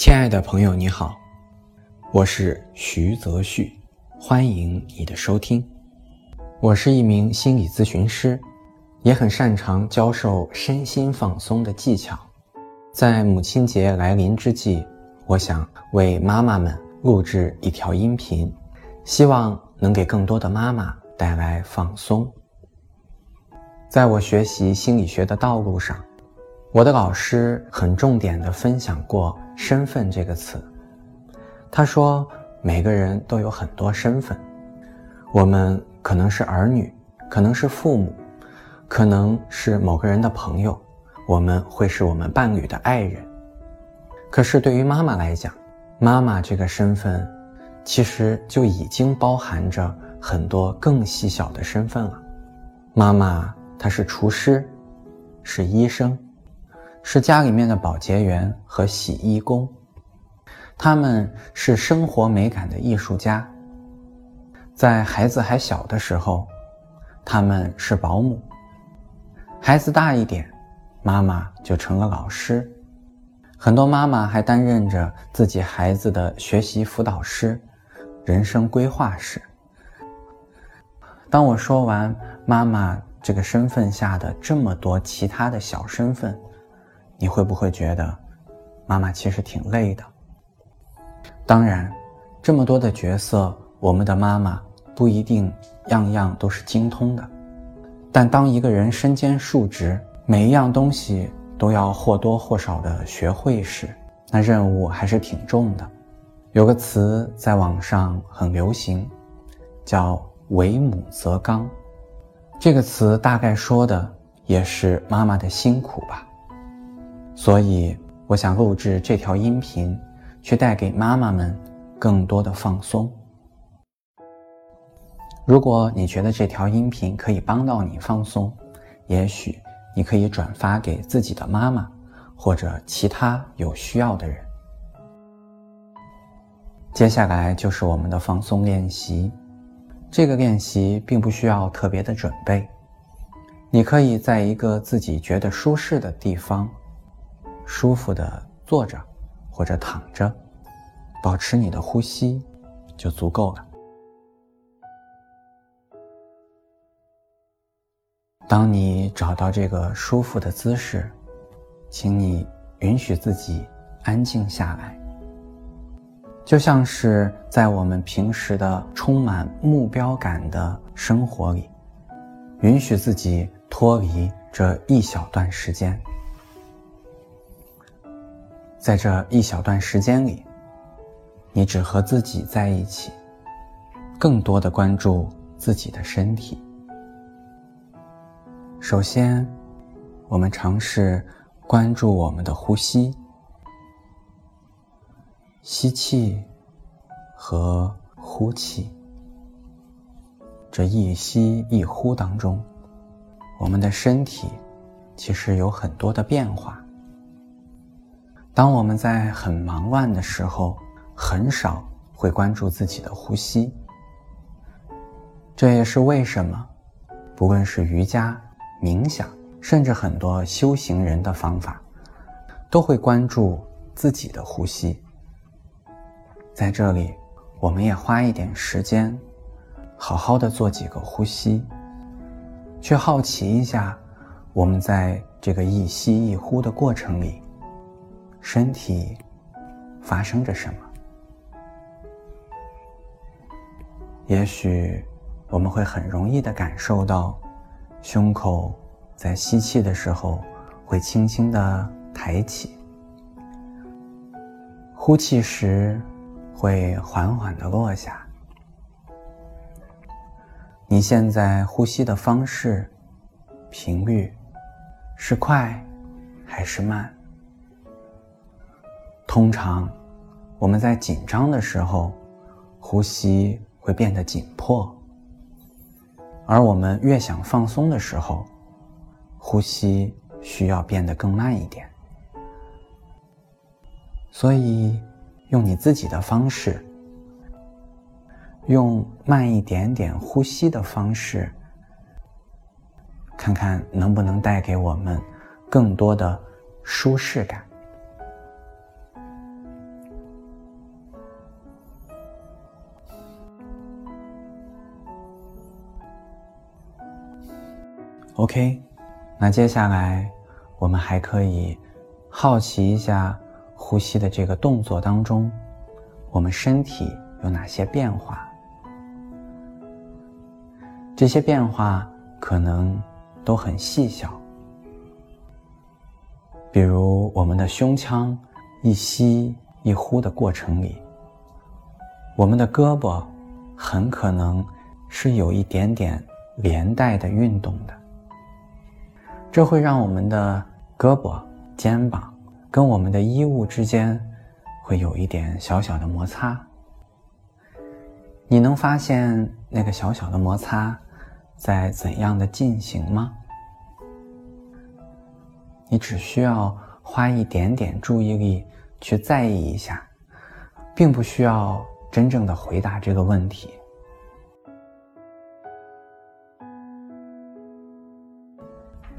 亲爱的朋友，你好，我是徐泽旭，欢迎你的收听。我是一名心理咨询师，也很擅长教授身心放松的技巧。在母亲节来临之际，我想为妈妈们录制一条音频，希望能给更多的妈妈带来放松。在我学习心理学的道路上，我的老师很重点的分享过。身份这个词，他说，每个人都有很多身份，我们可能是儿女，可能是父母，可能是某个人的朋友，我们会是我们伴侣的爱人。可是对于妈妈来讲，妈妈这个身份，其实就已经包含着很多更细小的身份了。妈妈她是厨师，是医生。是家里面的保洁员和洗衣工，他们是生活美感的艺术家。在孩子还小的时候，他们是保姆；孩子大一点，妈妈就成了老师。很多妈妈还担任着自己孩子的学习辅导师、人生规划师。当我说完妈妈这个身份下的这么多其他的小身份，你会不会觉得，妈妈其实挺累的？当然，这么多的角色，我们的妈妈不一定样样都是精通的。但当一个人身兼数职，每一样东西都要或多或少的学会时，那任务还是挺重的。有个词在网上很流行，叫“为母则刚”。这个词大概说的也是妈妈的辛苦吧。所以，我想录制这条音频，去带给妈妈们更多的放松。如果你觉得这条音频可以帮到你放松，也许你可以转发给自己的妈妈，或者其他有需要的人。接下来就是我们的放松练习。这个练习并不需要特别的准备，你可以在一个自己觉得舒适的地方。舒服的坐着，或者躺着，保持你的呼吸，就足够了。当你找到这个舒服的姿势，请你允许自己安静下来，就像是在我们平时的充满目标感的生活里，允许自己脱离这一小段时间。在这一小段时间里，你只和自己在一起，更多的关注自己的身体。首先，我们尝试关注我们的呼吸，吸气和呼气。这一吸一呼当中，我们的身体其实有很多的变化。当我们在很忙乱的时候，很少会关注自己的呼吸。这也是为什么，不论是瑜伽、冥想，甚至很多修行人的方法，都会关注自己的呼吸。在这里，我们也花一点时间，好好的做几个呼吸，去好奇一下，我们在这个一吸一呼的过程里。身体发生着什么？也许我们会很容易的感受到，胸口在吸气的时候会轻轻的抬起，呼气时会缓缓的落下。你现在呼吸的方式、频率是快还是慢？通常，我们在紧张的时候，呼吸会变得紧迫；而我们越想放松的时候，呼吸需要变得更慢一点。所以，用你自己的方式，用慢一点点呼吸的方式，看看能不能带给我们更多的舒适感。OK，那接下来我们还可以好奇一下呼吸的这个动作当中，我们身体有哪些变化？这些变化可能都很细小，比如我们的胸腔一吸一呼的过程里，我们的胳膊很可能是有一点点连带的运动的。这会让我们的胳膊、肩膀跟我们的衣物之间会有一点小小的摩擦。你能发现那个小小的摩擦在怎样的进行吗？你只需要花一点点注意力去在意一下，并不需要真正的回答这个问题。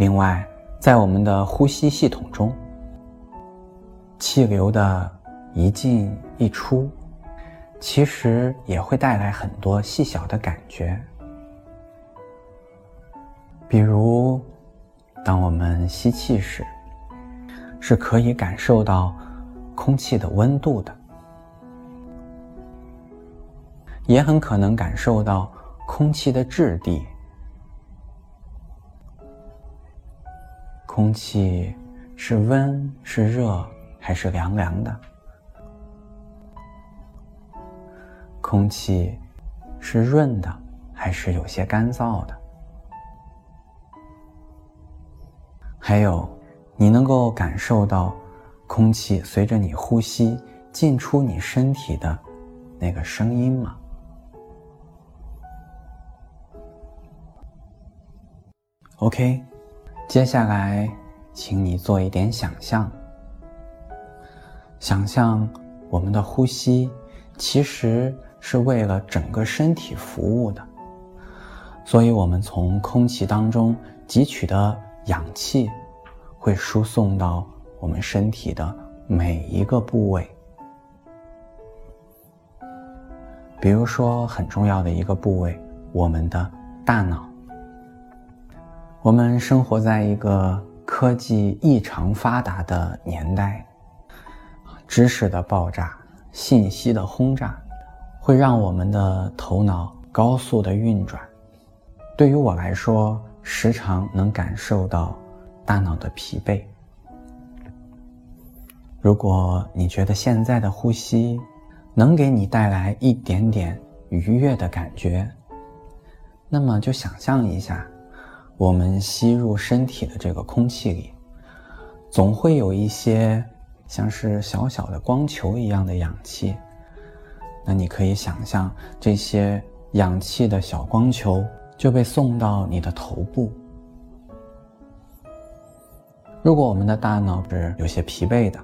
另外，在我们的呼吸系统中，气流的一进一出，其实也会带来很多细小的感觉。比如，当我们吸气时，是可以感受到空气的温度的，也很可能感受到空气的质地。空气是温是热还是凉凉的？空气是润的还是有些干燥的？还有，你能够感受到空气随着你呼吸进出你身体的那个声音吗？OK。接下来，请你做一点想象。想象我们的呼吸其实是为了整个身体服务的，所以我们从空气当中汲取的氧气会输送到我们身体的每一个部位。比如说，很重要的一个部位，我们的大脑。我们生活在一个科技异常发达的年代，知识的爆炸、信息的轰炸，会让我们的头脑高速的运转。对于我来说，时常能感受到大脑的疲惫。如果你觉得现在的呼吸能给你带来一点点愉悦的感觉，那么就想象一下。我们吸入身体的这个空气里，总会有一些像是小小的光球一样的氧气。那你可以想象，这些氧气的小光球就被送到你的头部。如果我们的大脑是有些疲惫的，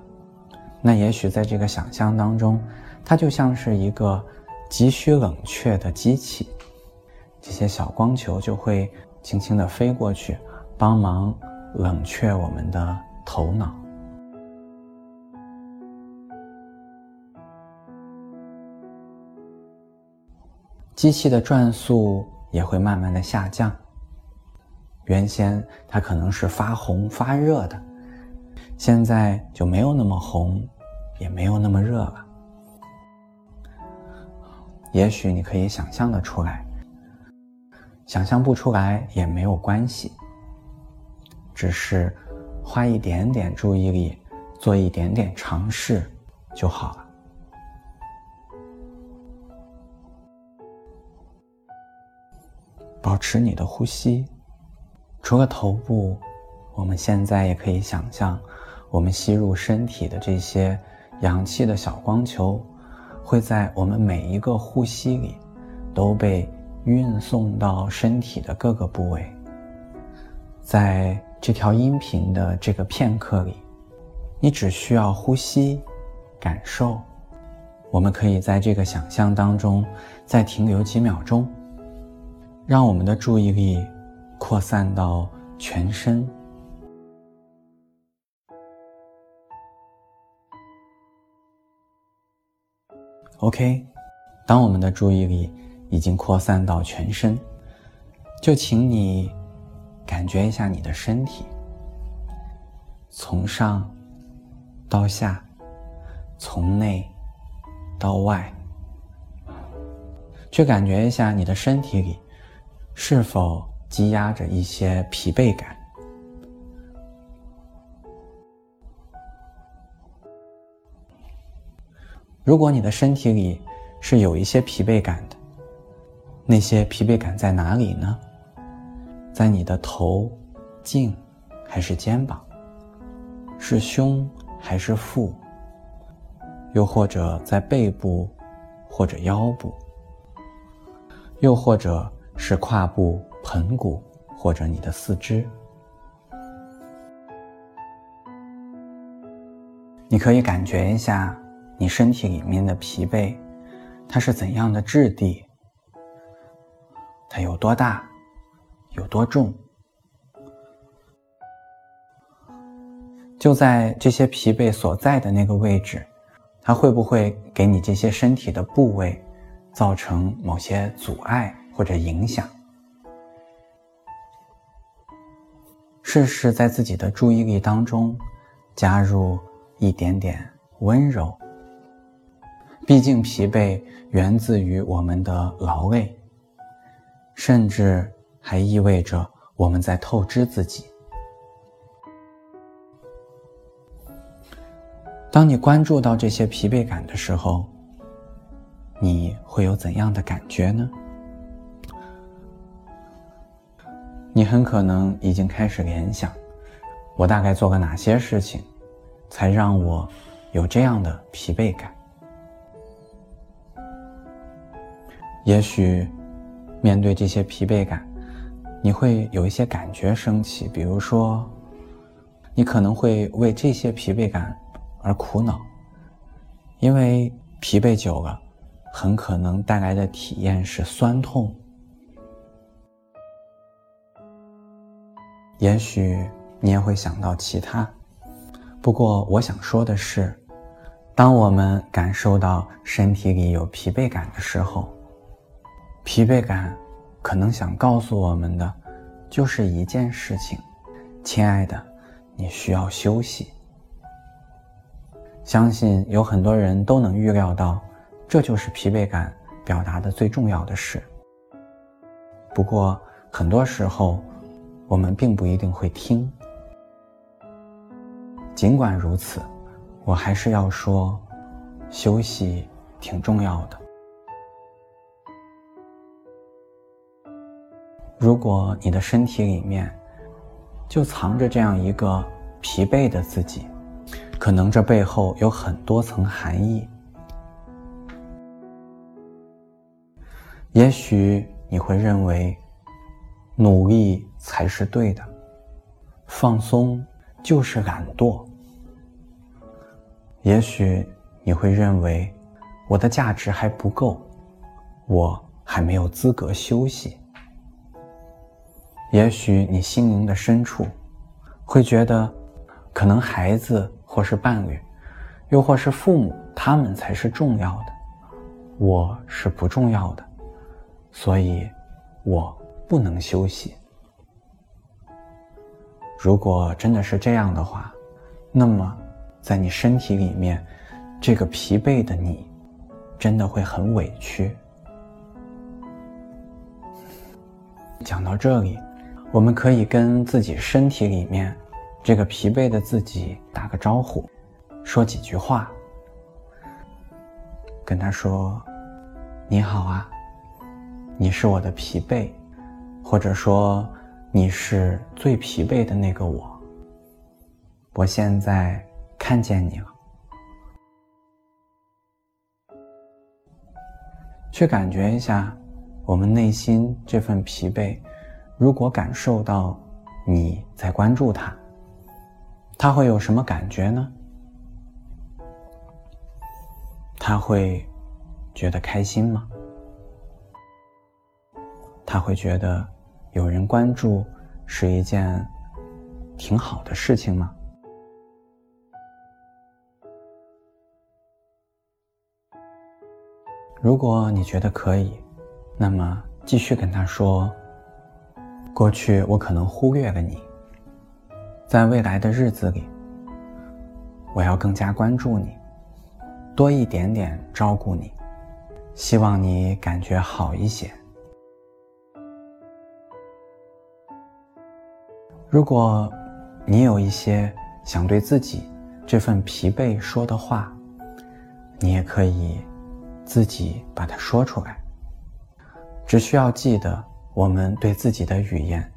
那也许在这个想象当中，它就像是一个急需冷却的机器，这些小光球就会。轻轻的飞过去，帮忙冷却我们的头脑。机器的转速也会慢慢的下降。原先它可能是发红发热的，现在就没有那么红，也没有那么热了。也许你可以想象的出来。想象不出来也没有关系，只是花一点点注意力，做一点点尝试就好了。保持你的呼吸，除了头部，我们现在也可以想象，我们吸入身体的这些氧气的小光球，会在我们每一个呼吸里都被。运送到身体的各个部位，在这条音频的这个片刻里，你只需要呼吸，感受。我们可以在这个想象当中再停留几秒钟，让我们的注意力扩散到全身。OK，当我们的注意力。已经扩散到全身，就请你感觉一下你的身体，从上到下，从内到外，去感觉一下你的身体里是否积压着一些疲惫感。如果你的身体里是有一些疲惫感的，那些疲惫感在哪里呢？在你的头、颈，还是肩膀？是胸还是腹？又或者在背部，或者腰部？又或者是胯部、盆骨，或者你的四肢？你可以感觉一下。你身体里面的疲惫，它是怎样的质地？它有多大？有多重？就在这些疲惫所在的那个位置，它会不会给你这些身体的部位造成某些阻碍或者影响？试试在自己的注意力当中加入一点点温柔。毕竟，疲惫源自于我们的劳累，甚至还意味着我们在透支自己。当你关注到这些疲惫感的时候，你会有怎样的感觉呢？你很可能已经开始联想：我大概做了哪些事情，才让我有这样的疲惫感？也许，面对这些疲惫感，你会有一些感觉升起。比如说，你可能会为这些疲惫感而苦恼，因为疲惫久了，很可能带来的体验是酸痛。也许你也会想到其他，不过我想说的是，当我们感受到身体里有疲惫感的时候，疲惫感，可能想告诉我们的，就是一件事情，亲爱的，你需要休息。相信有很多人都能预料到，这就是疲惫感表达的最重要的事。不过很多时候，我们并不一定会听。尽管如此，我还是要说，休息挺重要的。如果你的身体里面就藏着这样一个疲惫的自己，可能这背后有很多层含义。也许你会认为努力才是对的，放松就是懒惰。也许你会认为我的价值还不够，我还没有资格休息。也许你心灵的深处，会觉得，可能孩子或是伴侣，又或是父母，他们才是重要的，我是不重要的，所以，我不能休息。如果真的是这样的话，那么，在你身体里面，这个疲惫的你，真的会很委屈。讲到这里。我们可以跟自己身体里面这个疲惫的自己打个招呼，说几句话，跟他说：“你好啊，你是我的疲惫，或者说你是最疲惫的那个我。我现在看见你了，去感觉一下我们内心这份疲惫。”如果感受到你在关注他，他会有什么感觉呢？他会觉得开心吗？他会觉得有人关注是一件挺好的事情吗？如果你觉得可以，那么继续跟他说。过去我可能忽略了你，在未来的日子里，我要更加关注你，多一点点照顾你，希望你感觉好一些。如果你有一些想对自己这份疲惫说的话，你也可以自己把它说出来。只需要记得，我们对自己的语言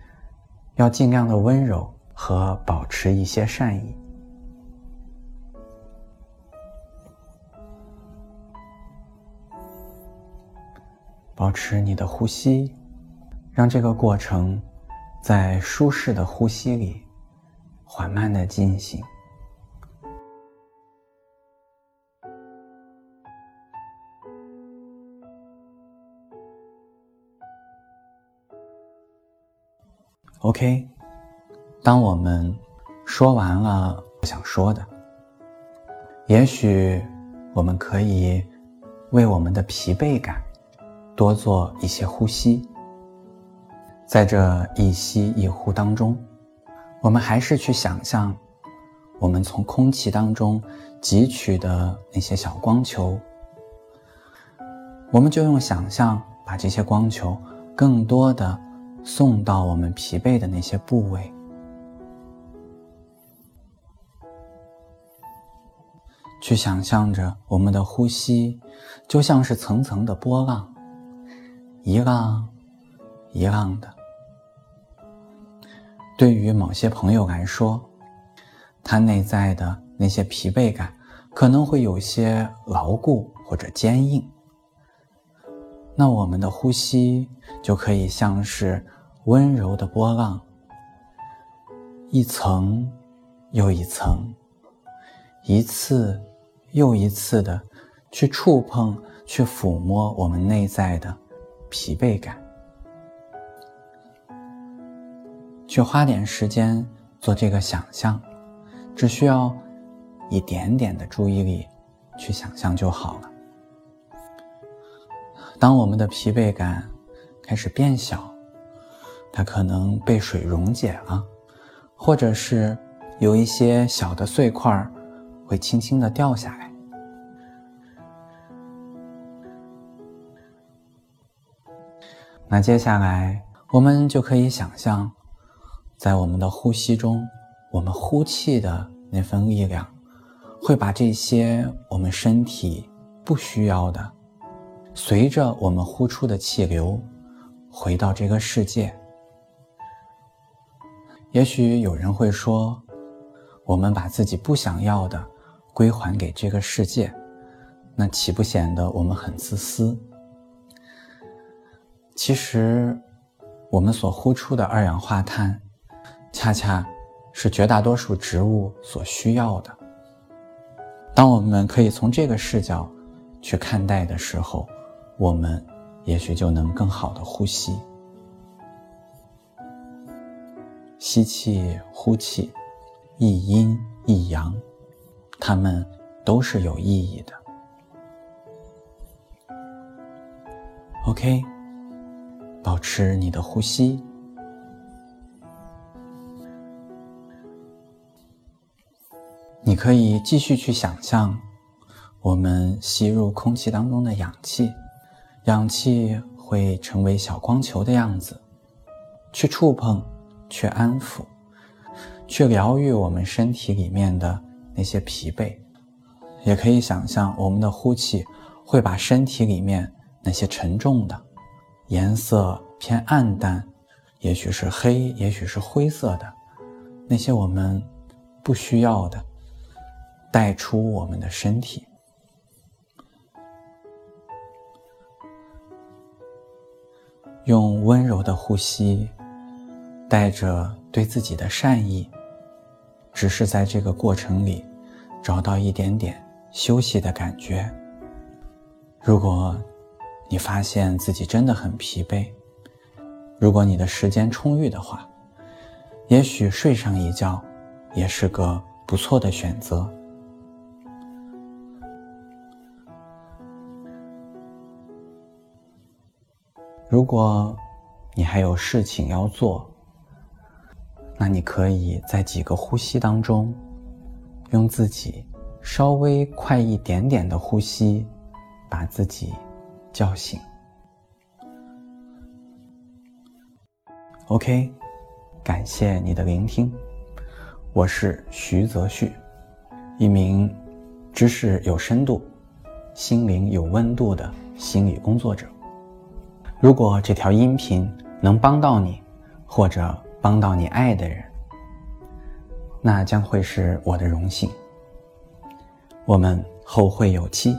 要尽量的温柔和保持一些善意。保持你的呼吸，让这个过程。在舒适的呼吸里，缓慢的进行。OK，当我们说完了想说的，也许我们可以为我们的疲惫感多做一些呼吸。在这一吸一呼当中，我们还是去想象，我们从空气当中汲取的那些小光球，我们就用想象把这些光球更多的送到我们疲惫的那些部位，去想象着我们的呼吸就像是层层的波浪，一浪一浪的。对于某些朋友来说，他内在的那些疲惫感可能会有些牢固或者坚硬。那我们的呼吸就可以像是温柔的波浪，一层又一层，一次又一次的去触碰、去抚摸我们内在的疲惫感。去花点时间做这个想象，只需要一点点的注意力去想象就好了。当我们的疲惫感开始变小，它可能被水溶解了，或者是有一些小的碎块会轻轻的掉下来。那接下来我们就可以想象。在我们的呼吸中，我们呼气的那份力量，会把这些我们身体不需要的，随着我们呼出的气流，回到这个世界。也许有人会说，我们把自己不想要的归还给这个世界，那岂不显得我们很自私？其实，我们所呼出的二氧化碳。恰恰是绝大多数植物所需要的。当我们可以从这个视角去看待的时候，我们也许就能更好的呼吸。吸气，呼气，一阴一阳，它们都是有意义的。OK，保持你的呼吸。你可以继续去想象，我们吸入空气当中的氧气，氧气会成为小光球的样子，去触碰，去安抚，去疗愈我们身体里面的那些疲惫。也可以想象，我们的呼气会把身体里面那些沉重的、颜色偏暗淡，也许是黑，也许是灰色的，那些我们不需要的。带出我们的身体，用温柔的呼吸，带着对自己的善意，只是在这个过程里找到一点点休息的感觉。如果你发现自己真的很疲惫，如果你的时间充裕的话，也许睡上一觉也是个不错的选择。如果你还有事情要做，那你可以在几个呼吸当中，用自己稍微快一点点的呼吸，把自己叫醒。OK，感谢你的聆听，我是徐泽旭，一名知识有深度、心灵有温度的心理工作者。如果这条音频能帮到你，或者帮到你爱的人，那将会是我的荣幸。我们后会有期。